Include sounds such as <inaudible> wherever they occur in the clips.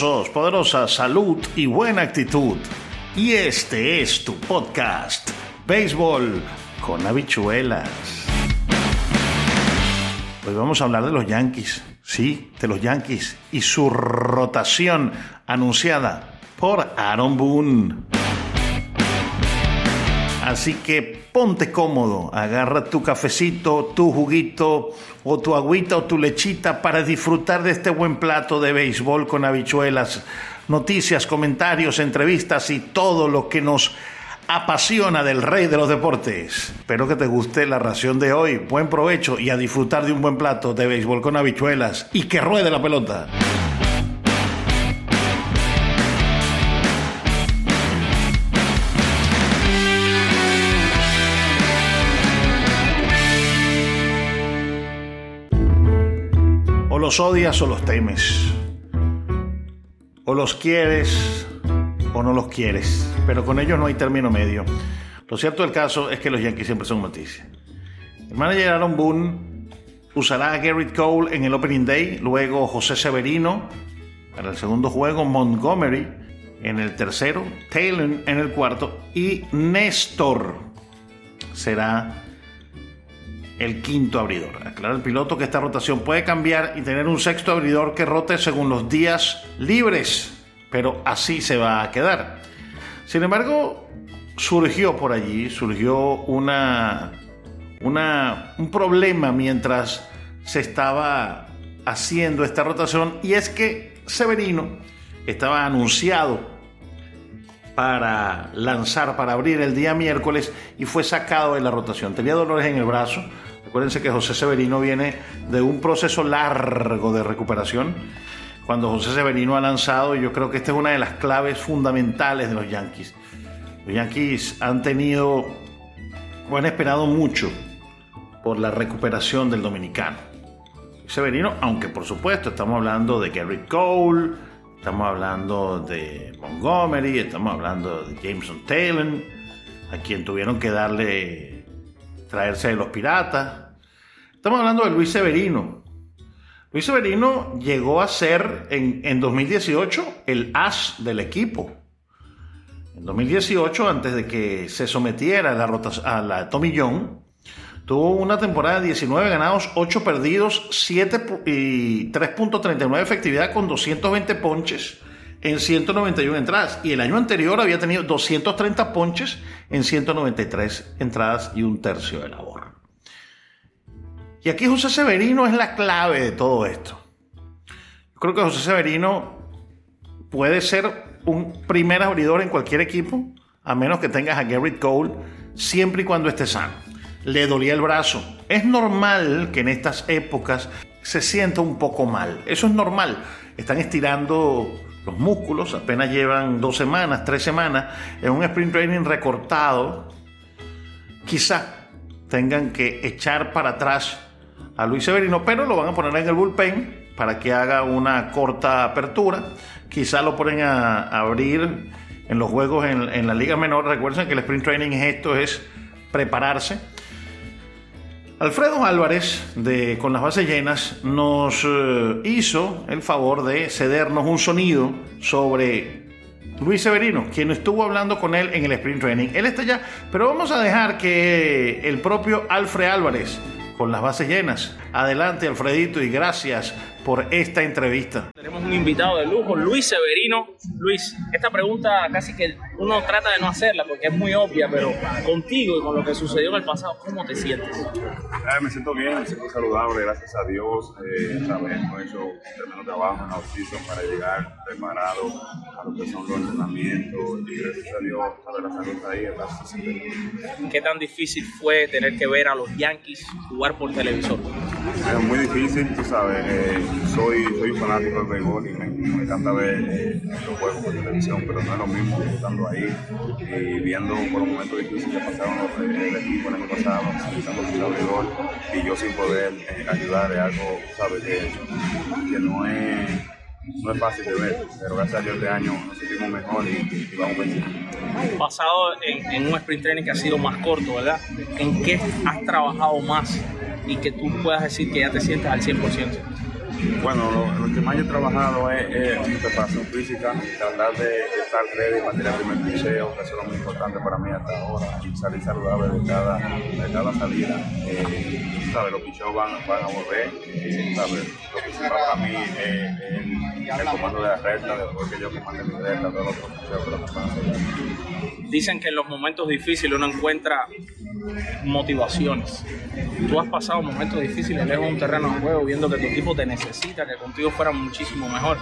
Poderosas, salud y buena actitud. Y este es tu podcast, Béisbol con habichuelas. Hoy vamos a hablar de los Yankees, sí, de los Yankees y su rotación anunciada por Aaron Boone. Así que ponte cómodo, agarra tu cafecito, tu juguito o tu agüita o tu lechita para disfrutar de este buen plato de béisbol con habichuelas, noticias, comentarios, entrevistas y todo lo que nos apasiona del rey de los deportes. Espero que te guste la ración de hoy. Buen provecho y a disfrutar de un buen plato de béisbol con habichuelas y que ruede la pelota. Los odias o los temes. O los quieres o no los quieres. Pero con ellos no hay término medio. Lo cierto del caso es que los Yankees siempre son noticias. El manager Aaron Boone usará a Garrett Cole en el Opening Day, luego José Severino para el segundo juego, Montgomery en el tercero, Taylor en el cuarto y Néstor será el quinto abridor. Aclara el piloto que esta rotación puede cambiar y tener un sexto abridor que rote según los días libres, pero así se va a quedar. Sin embargo, surgió por allí, surgió una, una, un problema mientras se estaba haciendo esta rotación y es que Severino estaba anunciado para lanzar, para abrir el día miércoles y fue sacado de la rotación. Tenía dolores en el brazo. Acuérdense que José Severino viene de un proceso largo de recuperación. Cuando José Severino ha lanzado, yo creo que esta es una de las claves fundamentales de los Yankees. Los Yankees han tenido, o han esperado mucho por la recuperación del dominicano. Severino, aunque por supuesto estamos hablando de Garrett Cole, estamos hablando de Montgomery, estamos hablando de Jameson Taylor, a quien tuvieron que darle, traerse de los piratas. Estamos hablando de Luis Severino. Luis Severino llegó a ser en, en 2018 el as del equipo. En 2018, antes de que se sometiera a la, a la Tommy John, Tuvo una temporada de 19 ganados, 8 perdidos, 7 y 3.39 efectividad con 220 ponches en 191 entradas. Y el año anterior había tenido 230 ponches en 193 entradas y un tercio de labor. Y aquí José Severino es la clave de todo esto. Yo creo que José Severino puede ser un primer abridor en cualquier equipo, a menos que tengas a Garrett Cole, siempre y cuando esté sano le dolía el brazo. Es normal que en estas épocas se sienta un poco mal. Eso es normal. Están estirando los músculos, apenas llevan dos semanas, tres semanas, en un sprint training recortado. Quizá tengan que echar para atrás a Luis Severino, pero lo van a poner en el bullpen para que haga una corta apertura. Quizá lo ponen a, abrir en los juegos en, en la liga menor. Recuerden que el sprint training es esto, es prepararse Alfredo Álvarez, de Con las bases llenas, nos eh, hizo el favor de cedernos un sonido sobre Luis Severino, quien estuvo hablando con él en el sprint training. Él está ya, pero vamos a dejar que el propio Alfred Álvarez, con las bases llenas. Adelante, Alfredito, y gracias por esta entrevista. Tenemos un invitado de lujo, Luis Severino. Luis, esta pregunta casi que uno trata de no hacerla porque es muy obvia, pero contigo y con lo que sucedió en el pasado, ¿cómo te sientes? Eh, me siento bien, me siento saludable, gracias a Dios. Eh, sabes, hemos hecho un tremendo trabajo en la oficina para llegar preparado a lo que son los entrenamientos y gracias a Dios, saber la salud ahí. Está ¿Qué tan difícil fue tener que ver a los Yankees jugar por televisor? Es muy difícil, tú sabes. Eh, soy, soy fanático del béisbol y me, me encanta ver eh, los juegos por televisión, pero no es lo mismo estando ahí y viendo por un momento difícil que pasaron los, el equipo el año pasado, utilizando su abridor y yo sin poder eh, ayudar es algo, sabes, que, que no es no es fácil de ver, pero gracias a Dios este año nos sentimos mejor y, vamos vencer. Basado en, en, un sprint training que ha sido más corto, ¿verdad? ¿En qué has trabajado más y que tú puedas decir que ya te sientes al 100%? Bueno, lo, lo, que más yo he trabajado es, es preparación física, tratar de, de, estar ready tirar el primer picheo, que eso es lo muy importante para mí hasta ahora, y salir saludable de cada, de cada salida. Eh, ¿sabes? Los picheos van, van a volver, eh, ¿sabes? Lo principal para mí es el, el, comando de la recta, después que yo comande mi recta, todos los picheos que lo. Dicen que en los momentos difíciles uno encuentra motivaciones. Tú has pasado momentos difíciles lejos de un terreno de juego, viendo que tu equipo te necesita, que contigo fuera muchísimo mejor.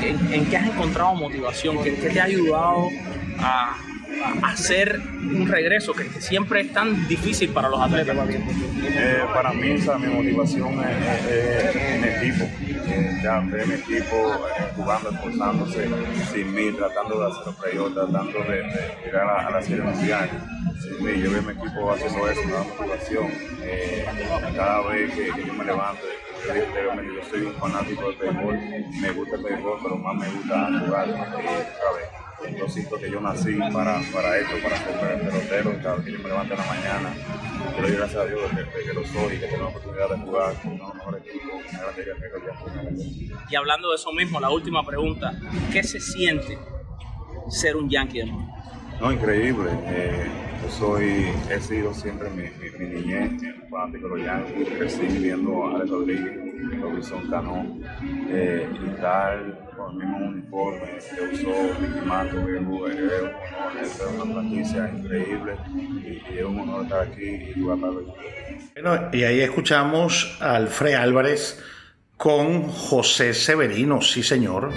¿En, qué has encontrado motivación? ¿Qué, qué te ha ayudado a, hacer un regreso que, siempre es tan difícil para los atletas? Eh, para mí, esa, mi motivación es, en equipo. Ya en equipo, eh, jugando, esforzándose sin mí, tratando de hacer los playoffs, tratando de, de llegar a, la serie mundial sin mí. Yo veo mi equipo haciendo eso, me da motivación. Eh, cada vez que, yo me levanto, yo soy un fanático del béisbol, me gusta el béisbol, pero más me gusta jugar, eh, ¿sabes? Siento que yo nací para, para esto, para ser pelotero, cada vez que yo me levanto en la mañana, yo le doy gracias a Dios de, de que lo soy, que tengo la oportunidad de jugar con uno de los mejores equipos, Y hablando de eso mismo, la última pregunta, ¿qué se siente ser un Yankee? No, increíble. Eh, yo soy, he sido siempre mi, mi, mi niñez, fanático de los Yankees, crecí viendo a Alex Rodríguez, Robinson Cano, eh, y tal, con el mismo uniforme que usó Mantle, que es un honor, es una franquicia increíble, y, y, es un honor estar aquí y jugar para Bueno, y ahí escuchamos a Alfred Álvarez con José Severino, sí señor.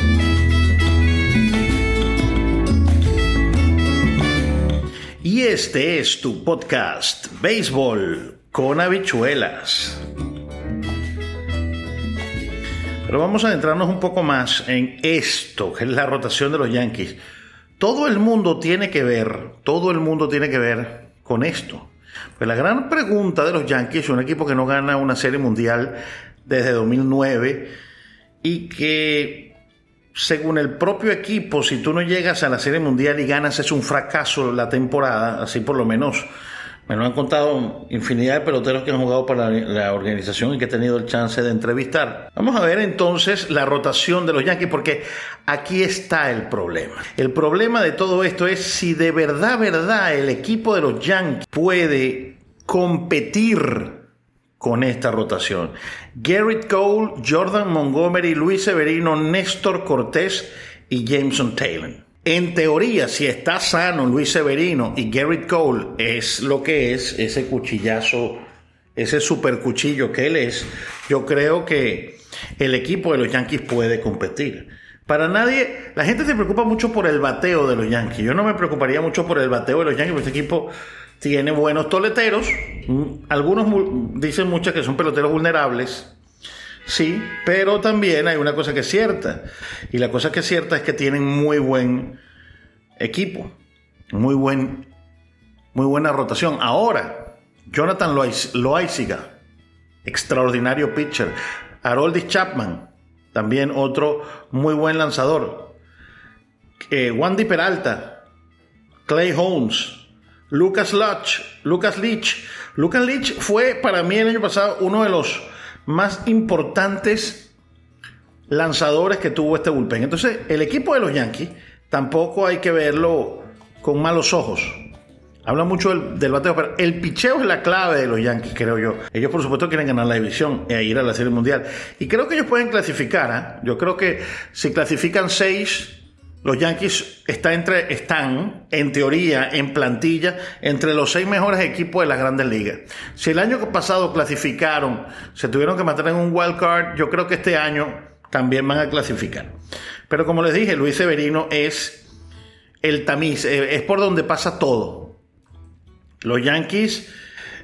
Y este es tu podcast, Béisbol con habichuelas. Pero vamos a adentrarnos un poco más en esto, que es la rotación de los Yankees. Todo el mundo tiene que ver, todo el mundo tiene que ver con esto. Pues la gran pregunta de los Yankees, un equipo que no gana una serie mundial desde 2009 y que según el propio equipo, si tú no llegas a la Serie Mundial y ganas, es un fracaso la temporada, así por lo menos me lo han contado infinidad de peloteros que han jugado para la organización y que he tenido el chance de entrevistar. Vamos a ver entonces la rotación de los Yankees, porque aquí está el problema. El problema de todo esto es si de verdad, verdad, el equipo de los Yankees puede competir con esta rotación. Garrett Cole, Jordan Montgomery, Luis Severino, Néstor Cortés y Jameson Taylor. En teoría, si está sano Luis Severino y Garrett Cole es lo que es, ese cuchillazo, ese super cuchillo que él es, yo creo que el equipo de los Yankees puede competir. Para nadie, la gente se preocupa mucho por el bateo de los Yankees. Yo no me preocuparía mucho por el bateo de los Yankees, porque este equipo tiene buenos toleteros. Algunos dicen muchas que son peloteros vulnerables. Sí, pero también hay una cosa que es cierta. Y la cosa que es cierta es que tienen muy buen equipo. Muy, buen, muy buena rotación. Ahora, Jonathan Loaiziga, extraordinario pitcher. Haroldis Chapman, también otro muy buen lanzador. Eh, Wandy Peralta, Clay Holmes, Lucas Leach, Lucas Leach. Lucas Leach fue para mí el año pasado uno de los más importantes lanzadores que tuvo este bullpen. Entonces, el equipo de los Yankees tampoco hay que verlo con malos ojos. Habla mucho del, bateo, pero el picheo es la clave de los Yankees, creo yo. Ellos, por supuesto, quieren ganar la división e ir a la Serie Mundial. Y creo que ellos pueden clasificar. ¿eh? Yo creo que si clasifican seis, los Yankees está entre, están, en teoría, en plantilla, entre los seis mejores equipos de las grandes ligas. Si el año pasado clasificaron, se tuvieron que matar en un wild card, yo creo que este año también van a clasificar. Pero como les dije, Luis Severino es el tamiz, es por donde pasa todo. Los Yankees,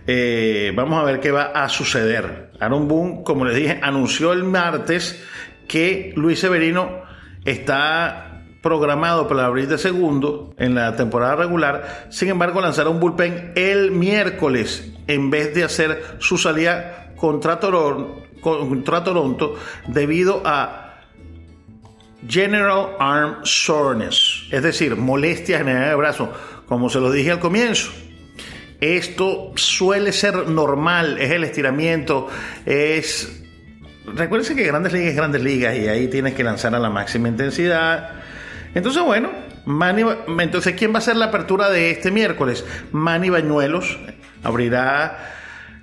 eh, vamos a ver qué va a suceder. Aaron Boone, como les dije, anunció el martes que Luis Severino está programado para abrir de segundo en la temporada regular. Sin embargo, lanzará un bullpen el miércoles en vez de hacer su salida contra, Toronto, debido a General Arm Soreness, es decir, molestias en el brazo, como se lo dije al comienzo. Esto suele ser normal, es el estiramiento, es que Grandes Ligas es Grandes Ligas y ahí tienes que lanzar a la máxima intensidad. Entonces, bueno, Manny, entonces, ¿quién va a ser la apertura de este miércoles? Manny Bañuelos abrirá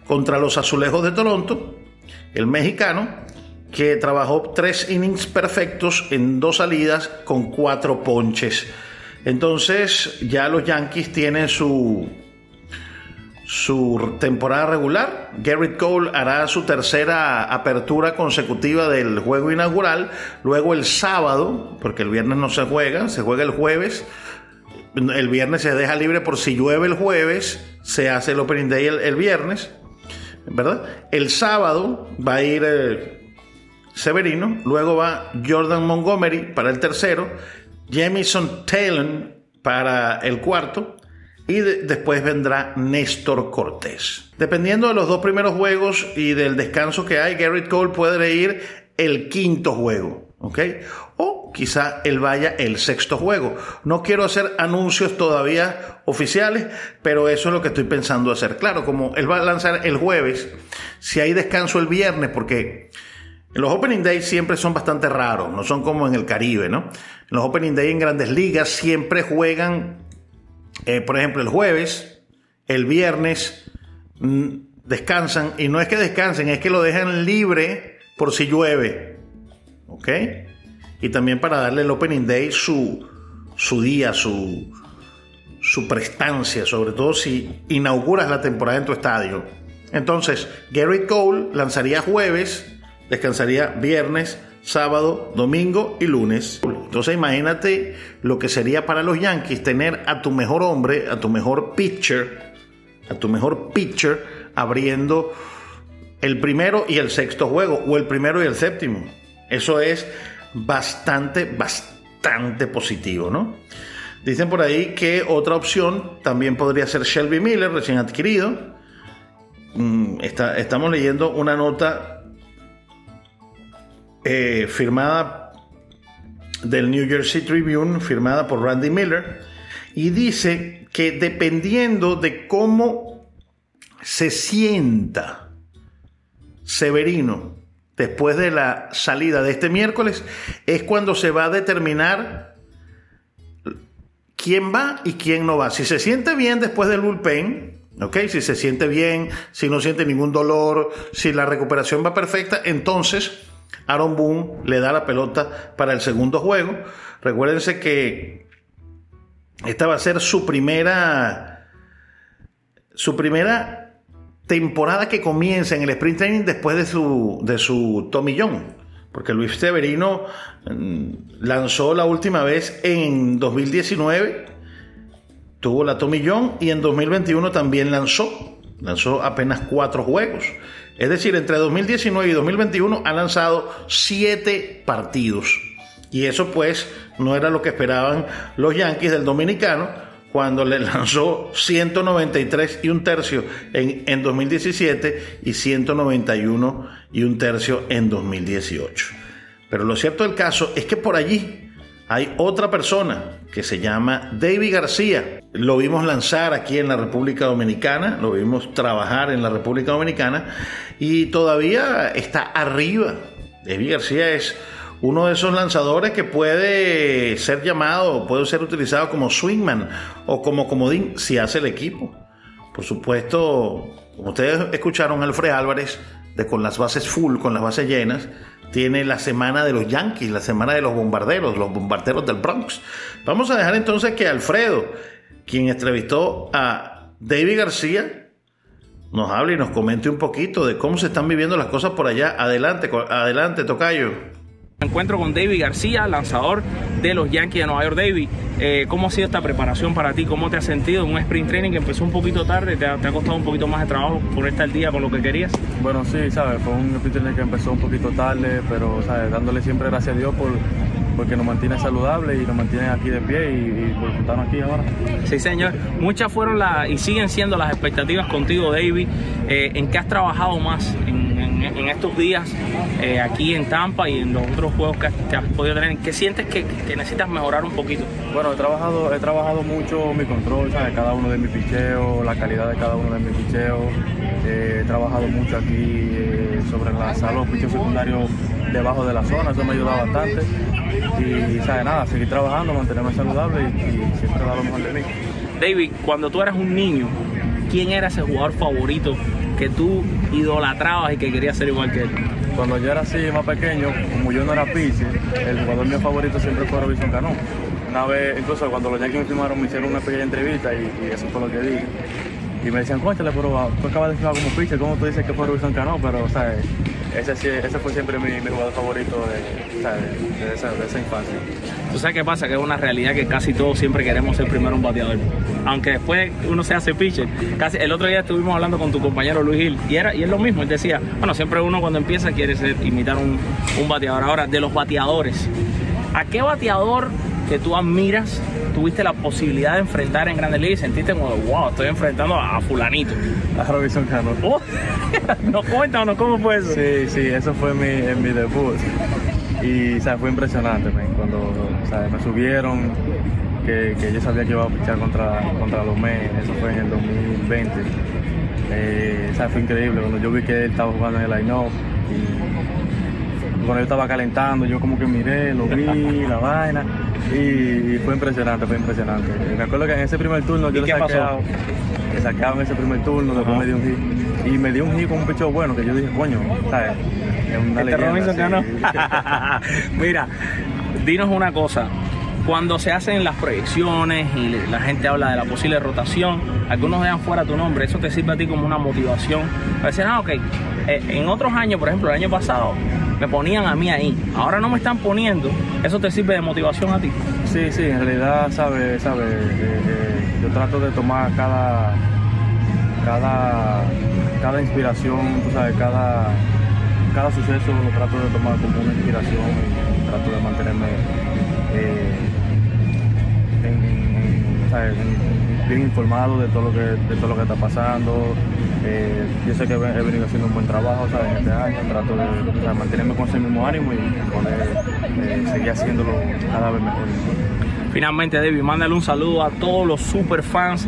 contra los Azulejos de Toronto, el mexicano, que trabajó tres innings perfectos en dos salidas con cuatro ponches. Entonces, ya los Yankees tienen su su temporada regular. Garrett Cole hará su tercera apertura consecutiva del juego inaugural. Luego el sábado, porque el viernes no se juega, se juega el jueves. El viernes se deja libre por si llueve el jueves, se hace el Opening Day el, viernes, ¿verdad? El sábado va a ir eh, Severino, luego va Jordan Montgomery para el tercero, Jamison Taylor para el cuarto, y después vendrá Néstor Cortés. Dependiendo de los dos primeros juegos y del descanso que hay, Garrett Cole puede ir el quinto juego, ¿ok? O quizá él vaya el sexto juego. No quiero hacer anuncios todavía oficiales, pero eso es lo que estoy pensando hacer. Claro, como él va a lanzar el jueves, si hay descanso el viernes, porque los Opening Days siempre son bastante raros, no son como en el Caribe, ¿no? los Opening Days en grandes ligas siempre juegan eh, por ejemplo, el jueves, el viernes, mm, descansan, y no es que descansen, es que lo dejan libre por si llueve. ¿Ok? Y también para darle el Opening Day su, su día, su, su prestancia, sobre todo si inauguras la temporada en tu estadio. Entonces, Gary Cole lanzaría jueves, descansaría viernes, sábado, domingo y lunes. Entonces imagínate lo que sería para los Yankees tener a tu mejor hombre, a tu mejor pitcher, a tu mejor pitcher abriendo el primero y el sexto juego, o el primero y el séptimo. Eso es bastante, bastante positivo, ¿no? Dicen por ahí que otra opción también podría ser Shelby Miller, recién adquirido. Mm, estamos leyendo una nota eh, firmada del New Jersey Tribune, firmada por Randy Miller, y dice que dependiendo de cómo se sienta Severino después de la salida de este miércoles, es cuando se va a determinar quién va y quién no va. Si se siente bien después del bullpen, ¿ok? Si se siente bien, si no siente ningún dolor, si la recuperación va perfecta, entonces Aaron Boone le da la pelota para el segundo juego. Recuérdense que esta va a ser su primera su primera temporada que comienza en el sprint training después de su de su porque Luis Severino mm, lanzó la última vez en 2019 tuvo la tomillón y en 2021 también lanzó lanzó apenas cuatro juegos es decir, entre 2019 y 2021 ha lanzado siete partidos. Y eso pues no era lo que esperaban los Yankees del Dominicano cuando le <laughs> lanzó 193 y un tercio en, en 2017 y 191 y un tercio en 2018. Pero lo cierto del caso es que por allí hay otra persona que se llama David García. Lo vimos lanzar aquí en la República Dominicana, lo vimos trabajar en la República Dominicana y todavía está arriba. David García es uno de esos lanzadores que puede ser llamado, puede ser utilizado como swingman o como comodín si hace el equipo. Por supuesto, como ustedes escucharon, Alfred Álvarez, de con las bases full, con las bases llenas, tiene la semana de los Yankees, la semana de los bombarderos, los bombarderos del Bronx. Vamos a dejar entonces que Alfredo, quien entrevistó a David García, nos hable y nos comente un poquito de cómo se están viviendo las cosas por allá. Adelante, adelante, Tocayo. Encuentro con David García, lanzador de los Yankees de Nueva York. David, eh, ¿cómo ha sido esta preparación para ti? ¿Cómo te has sentido en un sprint training que empezó un poquito tarde? ¿Te ha, costado un poquito más de trabajo ponerte al día con lo que querías? Bueno, sí, sabes, fue un sprint training que empezó un poquito tarde, pero sabes, dándole siempre gracias a Dios por porque nos mantiene saludable y nos mantiene aquí de pie y, por estarnos aquí ahora. Sí, señor. Muchas fueron las y siguen siendo las expectativas contigo, David. Eh, ¿En qué has trabajado más en en estos días eh, aquí en Tampa y en los otros juegos que que has podido tener, ¿qué sientes que, que necesitas mejorar un poquito? Bueno, he trabajado, he trabajado mucho mi control, ¿sabes? Cada uno de mis picheos, la calidad de cada uno de mis picheos. Eh, he trabajado mucho aquí eh, sobre lanzar los picheos secundarios debajo de la zona, eso me ha ayudado bastante. Y, ¿sabes? Nada, seguir trabajando, mantenerme saludable y, y siempre dar lo mejor de mí. David, cuando tú eras un niño, ¿quién era ese jugador favorito que tú idolatrabas y que querías ser igual que él? Cuando yo era así más pequeño, como yo no era pitcher, el jugador mío favorito siempre fue Robinson Cano. Una vez, incluso cuando los Yankees me firmaron, me hicieron una pequeña entrevista y eso fue lo que dije. Y me decían, conchale, pero ah, tú acabas de firmar como pitcher, ¿cómo tú dices que fue Robinson Cano? Pero, ¿sabes? Ese, ese fue siempre mi, jugador favorito de esa infancia. ¿Tú sabes qué pasa? Que es una realidad que casi todos siempre queremos ser primero un bateador. Aunque después uno se hace pitcher. Casi, el otro día estuvimos hablando con tu compañero Luis Gil y, era, y es lo mismo. Él decía, bueno, siempre uno cuando empieza quiere ser, imitar un, un bateador. Ahora, de los bateadores, ¿a qué bateador que tú admiras tuviste la posibilidad de enfrentar en Grandes Ligas y sentiste como, wow, estoy enfrentando a, a fulanito? A Robinson Cano. <laughs> Oh, <laughs> no cuéntanos cómo fue eso. Sí, sí, eso fue mi, en mi debut. Y o sea, fue impresionante, man, cuando o sea, me subieron, que, que yo sabía que iba a pichar contra, contra los Mets, eso fue en el 2020. Eh, o sea, fue increíble cuando yo vi que él estaba jugando en el line-up y cuando yo estaba calentando, yo como que miré, lo vi, <laughs> la vaina, y, fue impresionante, fue impresionante. Me acuerdo que en ese primer turno yo ¿Y le qué pasó? saqueaba, le sacaba en ese primer turno, después me dio un hit. Y me dio un hit con un picho bueno que yo dije, coño, ¿sabes? Es una Este leyenda, sí. <laughs> Mira, dinos una cosa. Cuando se hacen las proyecciones y la gente habla de la posible rotación, algunos dejan fuera tu nombre, eso te sirve a ti como una motivación. Para decir, ah, ok, eh, en otros años, por ejemplo, el año pasado, me ponían a mí ahí, ahora no me están poniendo, eso te sirve de motivación a ti. Sí, sí, en realidad, sabe, sabe, yo trato de tomar cada, cada, cada inspiración, tú sabes, cada, cada suceso lo trato de tomar como una inspiración y trato de mantenerme eh, en- bien informado de todo lo que, de todo lo que está pasando. Eh, yo sé que he venido haciendo un buen trabajo ¿sabes? en este año, trato de, mantenerme con ese mismo ánimo y poder eh, seguir haciéndolo cada vez mejor. Finalmente, David, mándale un saludo a todos los super fans,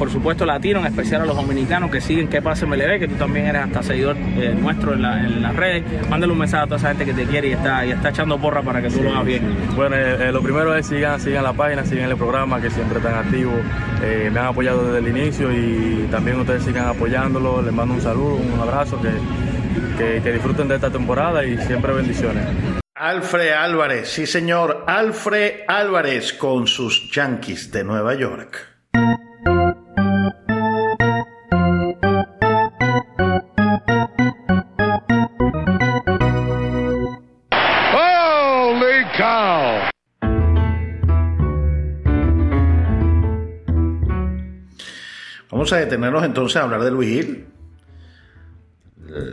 por supuesto latinos, en especial a los dominicanos que siguen Que Pase MLB, que tú también eres hasta seguidor eh, nuestro en, la- en las redes. Mándale un mensaje a toda esa gente que te quiere y está, y está echando porra para que tú lo hagas bien. Bueno, eh, eh, lo primero es sigan, sigan la página, sigan el programa, que siempre están activos. Eh, me han apoyado desde el inicio y también ustedes sigan apoyándolo. Les mando un saludo, un abrazo, que, que, que disfruten de esta temporada y siempre bendiciones. Alfred Álvarez, sí señor, Alfred Álvarez con sus Yankees de Nueva York. Vamos a detenernos entonces a hablar de Luis Gil.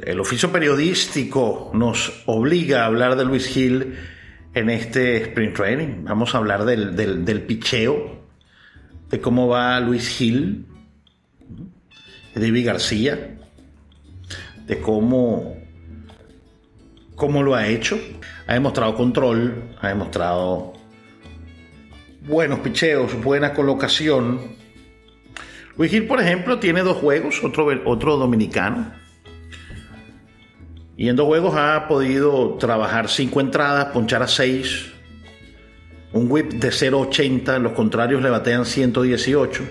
El- oficio periodístico nos obliga a hablar de Luis Gil en este sprint training. Vamos a hablar del, del, del picheo, de cómo va Luis Gil, de David García, de cómo, cómo lo ha hecho. Ha demostrado control, ha demostrado buenos picheos, buena colocación. Luis Gil, por ejemplo, tiene dos juegos, otro, otro dominicano. Y en dos juegos ha podido trabajar cinco entradas, ponchar a seis. Un whip de 0.80, los contrarios le batean 118.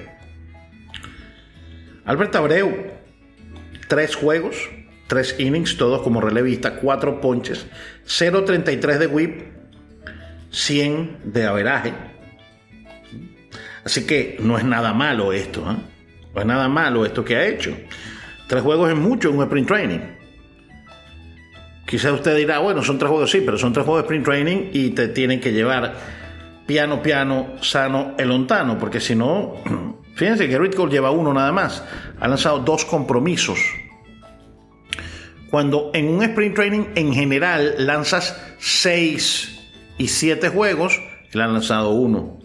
Albert Abreu, tres juegos, tres innings, todos como relevista, cuatro ponches, 0.33 de whip, 100 de averaje. Así que no es nada malo esto, ¿eh? No es nada malo esto que ha hecho. Tres juegos es mucho en un sprint training. Quizás usted dirá, bueno, son tres juegos, sí, pero son tres juegos de sprint training y te tienen que llevar piano, piano, sano, el ontano, porque si no, <clears throat> fíjense que Ritcole lleva uno nada más. Ha lanzado dos compromisos. Cuando en un sprint training en general lanzas seis y siete juegos, él ha lanzado uno.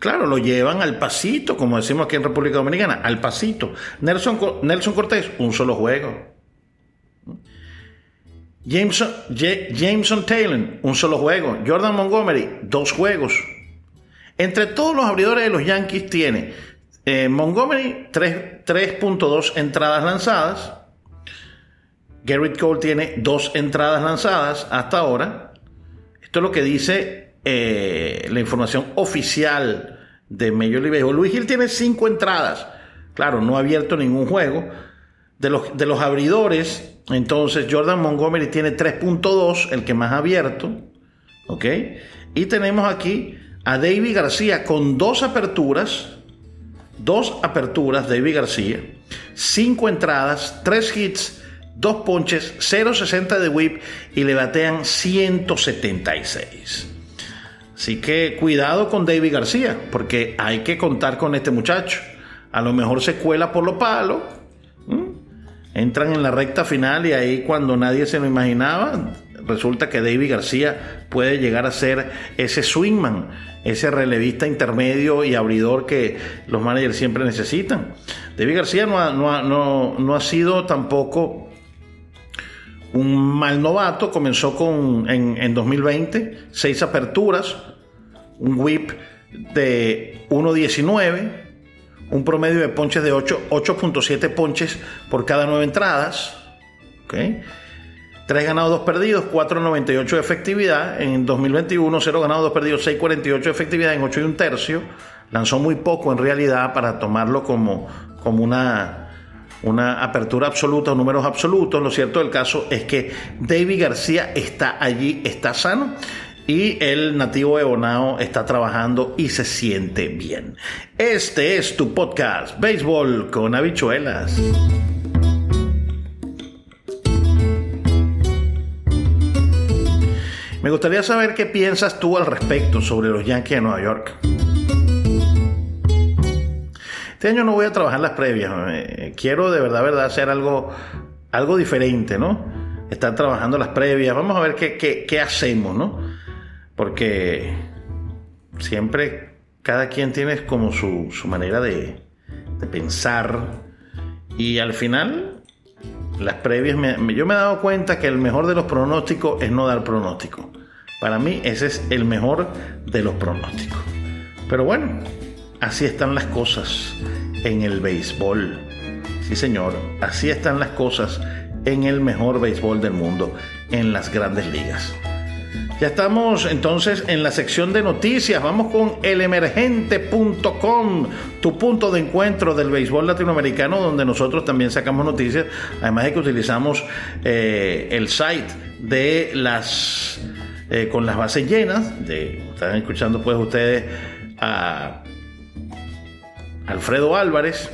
Claro, lo llevan al pasito, como decimos aquí en República Dominicana, al pasito. Nelson, Nelson Cortés, un solo juego. Jameson, Jameson Taylor, un solo juego. Jordan Montgomery, dos juegos. Entre todos los abridores de los Yankees tiene eh, Montgomery 3.2 entradas lanzadas. Garrett Cole tiene dos entradas lanzadas hasta ahora. Esto es lo que dice eh, la información oficial de Major League. Luis Gil tiene cinco entradas. Claro, no ha abierto ningún juego. De los, de los abridores, entonces Jordan Montgomery tiene 3.2, el que más ha abierto. ¿Ok? Y tenemos aquí a David García con dos aperturas. Dos aperturas, David García. Cinco entradas, tres hits, dos ponches, 0.60 de whip y le batean 176. Así que cuidado con David García, porque hay que contar con este muchacho. A lo mejor se cuela por los palos. Entran en la recta final y ahí cuando nadie se lo imaginaba, resulta que David García puede llegar a ser ese swingman, ese relevista intermedio y abridor que los managers siempre necesitan. David García no ha, no ha sido tampoco un mal novato, comenzó con, en, 2020, seis aperturas, un whip de 1.19, un promedio de ponches de 8.7 ponches por cada nueve entradas. ¿okay? 3 ganados, 2 perdidos, 4.98 de efectividad. En 2021, 0 ganados, 2 perdidos, 6.48 de efectividad en 8 y un tercio. Lanzó muy poco en realidad para tomarlo como, como una una apertura absoluta números absolutos. Lo cierto del caso es que David García está allí, está sano. Y el nativo de Bonao está trabajando y se siente bien. Este es tu podcast, Béisbol con habichuelas. Me gustaría saber qué piensas tú al respecto sobre los Yankees de Nueva York. Este año no voy a trabajar las previas. Quiero de verdad, verdad, hacer algo, algo diferente, ¿no? Estar trabajando las previas. Vamos a ver qué, hacemos, ¿no? Porque siempre cada quien tiene como su, manera de, pensar. Y al final, las previas, yo me he dado cuenta que el mejor de los pronósticos es no dar pronóstico. Para mí ese es el mejor de los pronósticos. Pero bueno, Así están las cosas en el béisbol. Sí, señor, así están las cosas en el mejor béisbol del mundo, en las grandes ligas. Ya estamos entonces en la sección de noticias. Vamos con elemergente.com, tu punto de encuentro del béisbol latinoamericano, donde nosotros también sacamos noticias. Además de que utilizamos eh, el site de las eh, con las bases llenas. De, están escuchando pues ustedes a Alfredo Álvarez.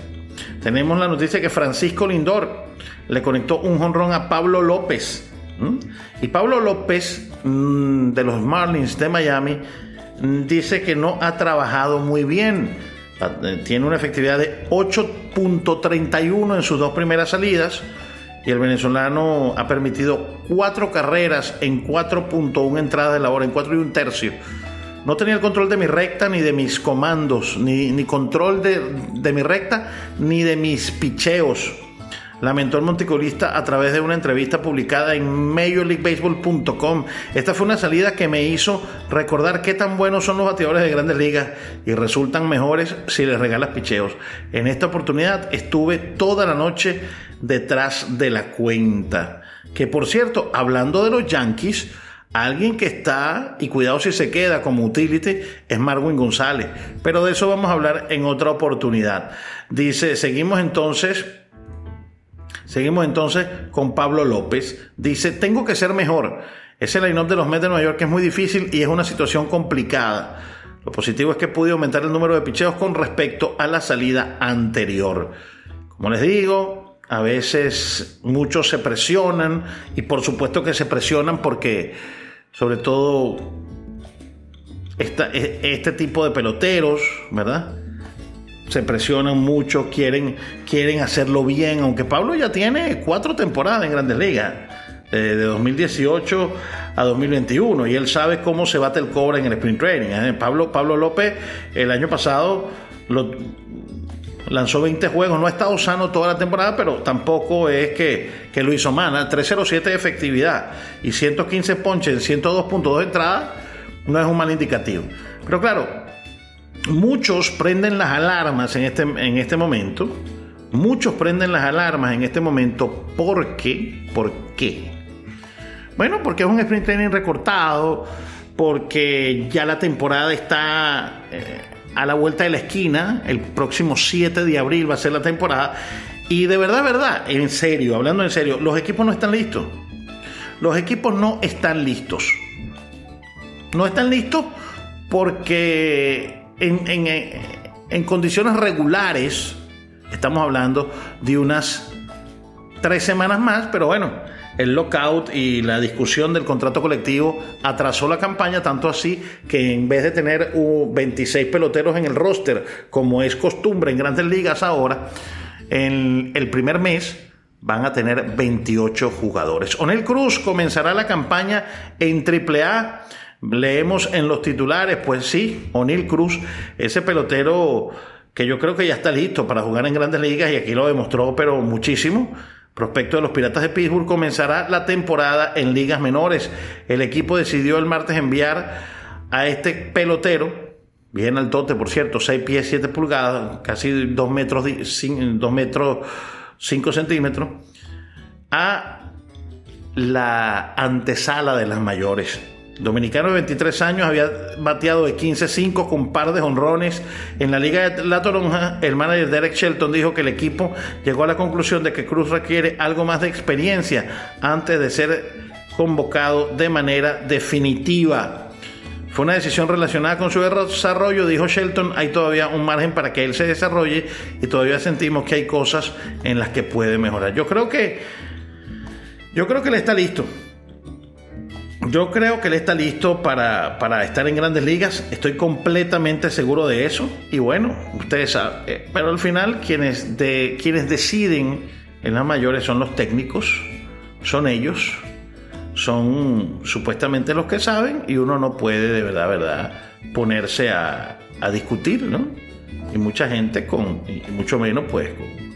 Tenemos la noticia que Francisco Lindor le conectó un jonrón a Pablo López. Y Pablo López, mm, de los Marlins de Miami, dice que no ha trabajado muy bien. Ah, eh, tiene una efectividad de 8.31 en sus dos primeras salidas. Y el venezolano ha permitido cuatro carreras en 4.1 entradas de la hora, en 4 y un tercio no tenía el control de mi recta ni de mis comandos, ni, control de, mi recta ni de mis picheos. Lamentó el monticulista a través de una entrevista publicada en MajorLeagueBaseball.com. Esta fue una salida que me hizo recordar qué tan buenos son los bateadores de grandes ligas y resultan mejores si les regalas picheos. En esta oportunidad estuve toda la noche detrás de la cuenta. Que por cierto, hablando de los Yankees, Alguien que está, y cuidado si se queda como utility, es Marwin González. Pero de eso vamos a hablar en otra oportunidad. Dice, seguimos entonces, seguimos entonces con Pablo López. Dice, tengo que ser mejor. Ese line-up de los Mets de Nueva York es muy difícil y es una situación complicada. Lo positivo es que pude aumentar el número de picheos con respecto a la salida anterior. Como les digo, a veces muchos se presionan y por supuesto que se presionan porque sobre todo e, este tipo de peloteros, ¿verdad? Se presionan mucho, quieren, quieren hacerlo bien, aunque Pablo ya tiene cuatro temporadas en Grandes Ligas, eh, de 2018 a 2021, y él sabe cómo se bate el cobre en el sprint training. ¿eh? Pablo, Pablo López el año pasado lo, lanzó 20 juegos, no ha estado sano toda la temporada, pero tampoco es que, que lo hizo mal. 307 de efectividad y 115 ponches en 102.2 de entrada no es un mal indicativo. Pero claro, muchos prenden las alarmas en este, en este momento. Muchos prenden las alarmas en este momento porque, ¿por qué? Bueno, porque es un sprint training recortado, porque ya la temporada está eh, a la vuelta de la esquina, el próximo 7 de abril va a ser la temporada, y de verdad, verdad, en serio, hablando en serio, los equipos no están listos. Los equipos no están listos. No están listos porque en, en condiciones regulares, estamos hablando de unas tres semanas más, pero bueno, el lockout y la discusión del contrato colectivo atrasó la campaña, tanto así que en vez de tener 26 peloteros en el roster, como es costumbre en grandes ligas ahora, en el primer mes van a tener 28 jugadores. Onel Cruz comenzará la campaña en AAA. Leemos en los titulares, pues sí, Onil Cruz, ese pelotero que yo creo que ya está listo para jugar en grandes ligas y aquí lo demostró, pero muchísimo Prospecto de los Piratas de Pittsburgh comenzará la temporada en ligas menores. El equipo decidió el martes enviar a este pelotero, bien altote por cierto, 6 pies 7 pulgadas, casi 2 metros, 2 metros 5 centímetros, a la antesala de las mayores. Dominicano de 23 años había bateado de 15-5 con par de honrones. En la Liga de La Toronja, el manager Derek Shelton dijo que el equipo llegó a la conclusión de que Cruz requiere algo más de experiencia antes de ser convocado de manera definitiva. Fue una decisión relacionada con su desarrollo, dijo Shelton. Hay todavía un margen para que él se desarrolle y todavía sentimos que hay cosas en las que puede mejorar. Yo creo que, yo creo que él está listo. Yo creo que él está listo para, estar en grandes ligas. Estoy completamente seguro de eso. Y bueno, ustedes saben. Eh, pero al final, quienes, de, quienes deciden en las mayores son los técnicos, son ellos, son supuestamente los que saben. Y uno no puede de verdad, verdad, ponerse a, discutir, ¿no? Y mucha gente con, y mucho menos, pues, con,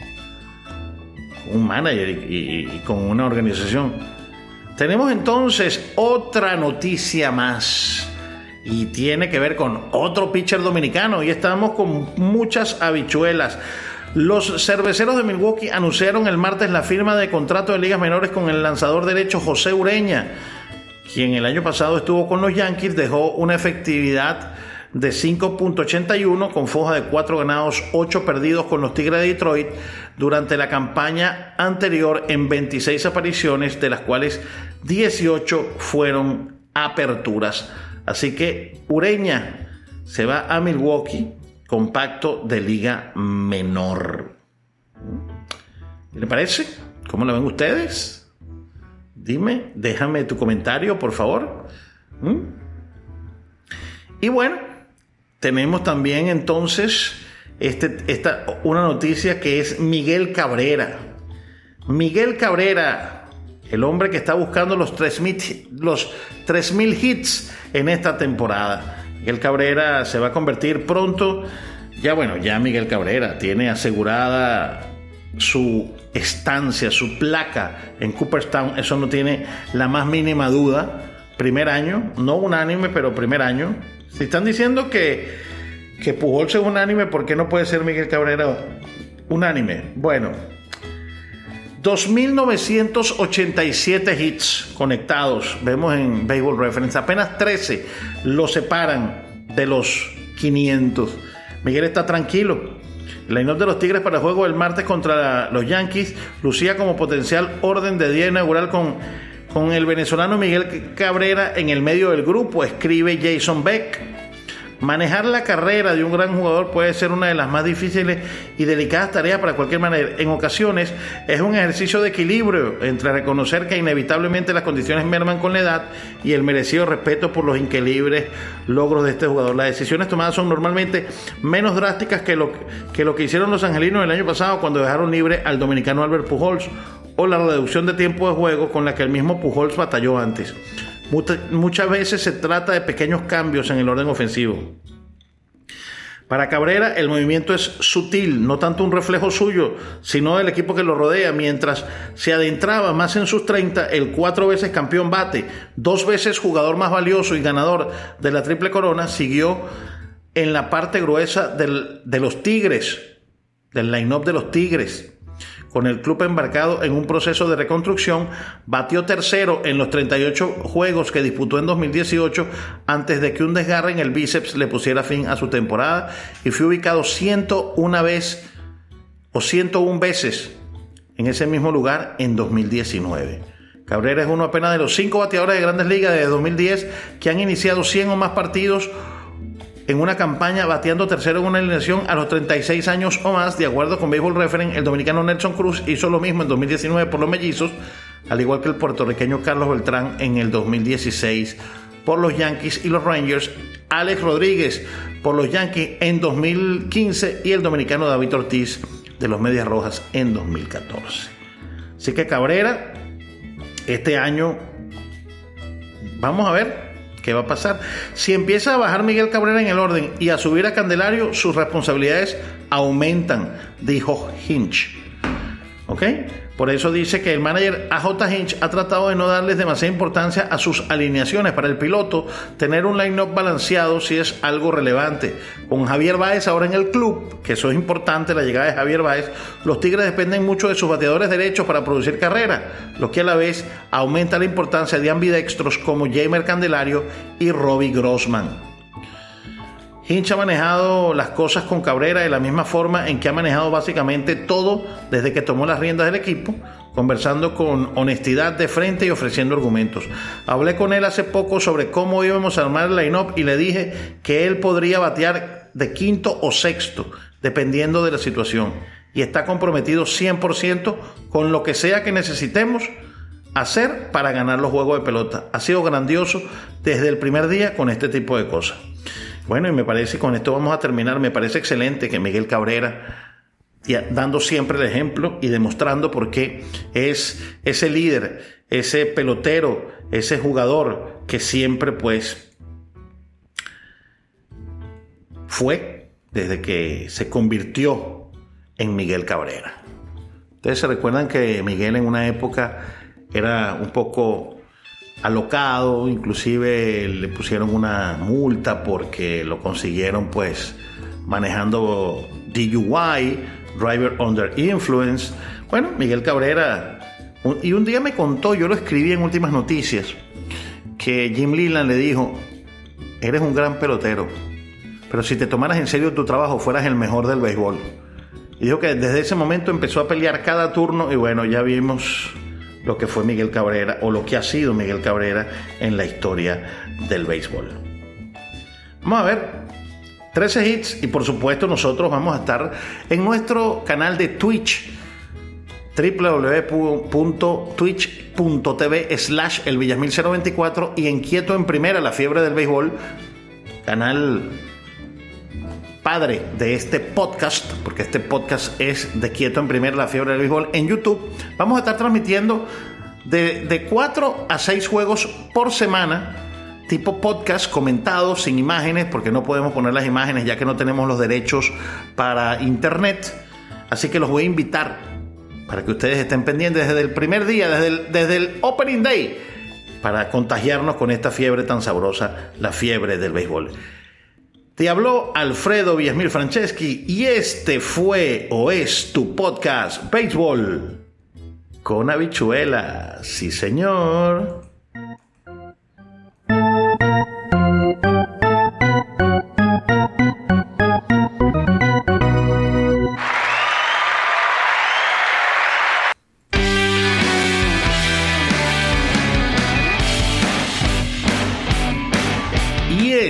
un manager y con una organización tenemos entonces otra noticia más y tiene que ver con otro pitcher dominicano y estamos con muchas habichuelas. Los cerveceros de Milwaukee anunciaron el martes la firma de contrato de ligas menores con el lanzador derecho José Ureña, quien el año pasado estuvo con los Yankees, dejó una efectividad de 5.81 con foja de 4 ganados, 8 perdidos con los Tigres de Detroit durante la campaña anterior en 26 apariciones, de las cuales 18 fueron aperturas. Así que Ureña se va a Milwaukee con pacto de liga menor. ¿Qué le parece? ¿Cómo lo ven ustedes? Dime, déjame tu comentario, por favor. ¿Mm? Y bueno, tenemos también entonces este, esta, una noticia que es Miguel Cabrera. Miguel Cabrera, el hombre que está buscando los 3.000 los hits en esta temporada. Miguel Cabrera se va a convertir pronto. Ya bueno, ya Miguel Cabrera tiene asegurada su estancia, su placa en Cooperstown. Eso no tiene la más mínima duda. Primer año, no unánime, pero primer año si están diciendo que, que Pujols es unánime, ¿por qué no puede ser Miguel Cabrera unánime? Bueno, 2.987 hits conectados, vemos en Baseball Reference, apenas 13 lo separan de los 500. Miguel está tranquilo. El line de los Tigres para el juego del martes contra los Yankees lucía como potencial orden de día inaugural con con el venezolano Miguel Cabrera en el medio del grupo, escribe Jason Beck. Manejar la carrera de un gran jugador puede ser una de las más difíciles y delicadas tareas para cualquier manera. En ocasiones es un ejercicio de equilibrio entre reconocer que inevitablemente las condiciones merman con la edad y el merecido respeto por los increíbles logros de este jugador. Las decisiones tomadas son normalmente menos drásticas que lo que, lo que hicieron los angelinos el año pasado cuando dejaron libre al dominicano Albert Pujols o la reducción de tiempo de juego con la que el mismo Pujols batalló antes. Muchas veces se trata de pequeños cambios en el orden ofensivo. Para Cabrera el movimiento es sutil, no tanto un reflejo suyo, sino del equipo que lo rodea, mientras se adentraba más en sus 30, el cuatro veces campeón bate, dos veces jugador más valioso y ganador de la triple corona, siguió en la parte gruesa de los Tigres, del line-up de los Tigres con el club embarcado en un proceso de reconstrucción, batió tercero en los 38 juegos que disputó en 2018 antes de que un desgarre en el bíceps le pusiera fin a su temporada y fue ubicado 101 vez o 101 veces en ese mismo lugar en 2019. Cabrera es uno apenas de los cinco bateadores de grandes ligas desde 2010 que han iniciado 100 o más partidos en una campaña bateando tercero en una alineación a los 36 años o más, de acuerdo con Baseball Reference, el dominicano Nelson Cruz hizo lo mismo en 2019 por los mellizos, al igual que el puertorriqueño Carlos Beltrán en el 2016 por los Yankees y los Rangers, Alex Rodríguez por los Yankees en 2015 y el dominicano David Ortiz de los Medias Rojas en 2014. Así que Cabrera, este año, vamos a ver ¿Qué va a pasar? Si empieza a bajar Miguel Cabrera en el orden y a subir a Candelario, sus responsabilidades aumentan, dijo Hinch. ¿Ok? Por eso dice que el manager AJ Hinch ha tratado de no darles demasiada importancia a sus alineaciones. Para el piloto, tener un line-up balanceado sí es algo relevante. Con Javier Báez ahora en el club, que eso es importante, la llegada de Javier Báez, los Tigres dependen mucho de sus bateadores derechos para producir carrera, lo que a la vez aumenta la importancia de ambidextros como Jamer Candelario y Robbie Grossman. Hinch ha manejado las cosas con Cabrera de la misma forma en que ha manejado básicamente todo desde que tomó las riendas del equipo, conversando con honestidad de frente y ofreciendo argumentos. Hablé con él hace poco sobre cómo íbamos a armar el line-up y le dije que él podría batear de quinto o sexto, dependiendo de la situación, y está comprometido 100% con lo que sea que necesitemos hacer para ganar los juegos de pelota. Ha sido grandioso desde el primer día con este tipo de cosas. Bueno, y me parece, con esto vamos a terminar, me parece excelente que Miguel Cabrera, dando siempre el ejemplo y demostrando por qué es ese líder, ese pelotero, ese jugador que siempre pues fue desde que se convirtió en Miguel Cabrera. Ustedes se recuerdan que Miguel en una época era un poco alocado, inclusive le pusieron una multa porque lo consiguieron pues manejando DUI, Driver Under Influence. Bueno, Miguel Cabrera, y un día me contó, yo lo escribí en Últimas Noticias, que Jim Leland le dijo, eres un gran pelotero, pero si te tomaras en serio tu trabajo fueras el mejor del béisbol. Y dijo que desde ese momento empezó a pelear cada turno y bueno, ya vimos lo que fue Miguel Cabrera o lo que ha sido Miguel Cabrera en la historia del béisbol. Vamos a ver 13 hits y por supuesto nosotros vamos a estar en nuestro canal de Twitch www.twitch.tv slash el Villamil 024 y en Quieto en Primera, la fiebre del béisbol, canal padre de este podcast, porque este podcast es de Quieto en Primera, la fiebre del béisbol, en YouTube, vamos a estar transmitiendo de, de 4 a 6 juegos por semana, tipo podcast comentados, sin imágenes, porque no podemos poner las imágenes ya que no tenemos los derechos para internet. Así que los voy a invitar para que ustedes estén pendientes desde el primer día, desde el, desde el Opening Day, para contagiarnos con esta fiebre tan sabrosa, la fiebre del béisbol. Te habló Alfredo Villasmil Franceschi y este fue o es tu podcast Béisbol con habichuelas. Sí, señor.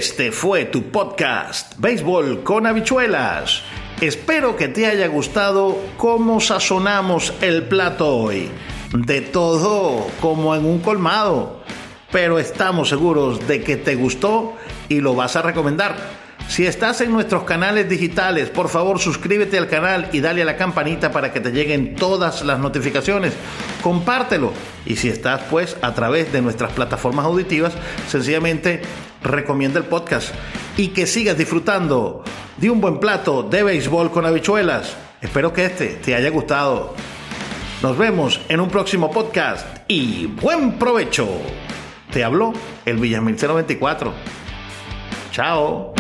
Este fue tu podcast, Béisbol con habichuelas. Espero que te haya gustado cómo sazonamos el plato hoy. De todo como en un colmado. Pero estamos seguros de que te gustó y lo vas a recomendar. Si estás en nuestros canales digitales, por favor suscríbete al canal y dale a la campanita para que te lleguen todas las notificaciones. Compártelo. Y si estás pues a través de nuestras plataformas auditivas, sencillamente recomienda el podcast y que sigas disfrutando de un buen plato de béisbol con habichuelas. Espero que este te haya gustado. Nos vemos en un próximo podcast y buen provecho. Te habló el Villamil 024. Chao.